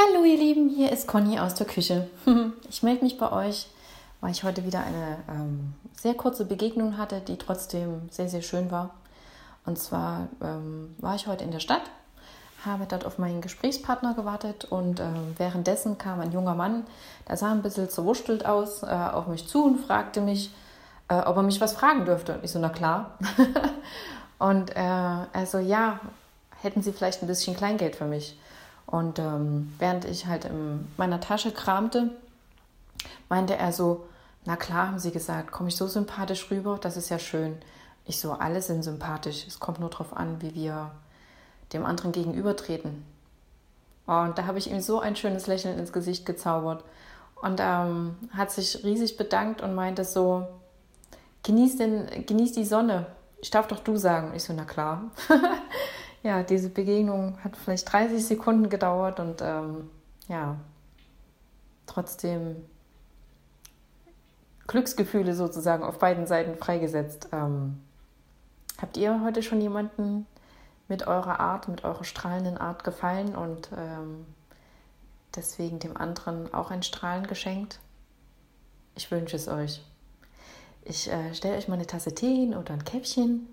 Hallo ihr Lieben, hier ist Conny aus der Küche. Ich melde mich bei euch, weil ich heute wieder eine ähm, sehr kurze Begegnung hatte, die trotzdem sehr, sehr schön war. Und zwar ähm, war ich heute in der Stadt, habe dort auf meinen Gesprächspartner gewartet und ähm, währenddessen kam ein junger Mann, der sah ein bisschen zerwurstelt aus, äh, auf mich zu und fragte mich, äh, ob er mich was fragen dürfte. Und ich so, na klar. und äh, er so, ja, hätten Sie vielleicht ein bisschen Kleingeld für mich? Und ähm, während ich halt in meiner Tasche kramte, meinte er so, na klar, haben Sie gesagt, komme ich so sympathisch rüber, das ist ja schön. Ich so, alle sind sympathisch, es kommt nur darauf an, wie wir dem anderen gegenübertreten. Und da habe ich ihm so ein schönes Lächeln ins Gesicht gezaubert und ähm, hat sich riesig bedankt und meinte so, genieß, den, genieß die Sonne. Ich darf doch du sagen. Ich so, na klar. ja, diese Begegnung hat vielleicht 30 Sekunden gedauert und ähm, ja, trotzdem Glücksgefühle sozusagen auf beiden Seiten freigesetzt. Ähm, habt ihr heute schon jemanden mit eurer Art, mit eurer strahlenden Art gefallen und ähm, deswegen dem anderen auch ein Strahlen geschenkt? Ich wünsche es euch. Ich äh, stelle euch mal eine Tasse Tee hin oder ein Käppchen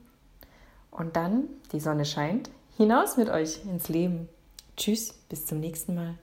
und dann, die Sonne scheint, hinaus mit euch ins Leben. Tschüss, bis zum nächsten Mal.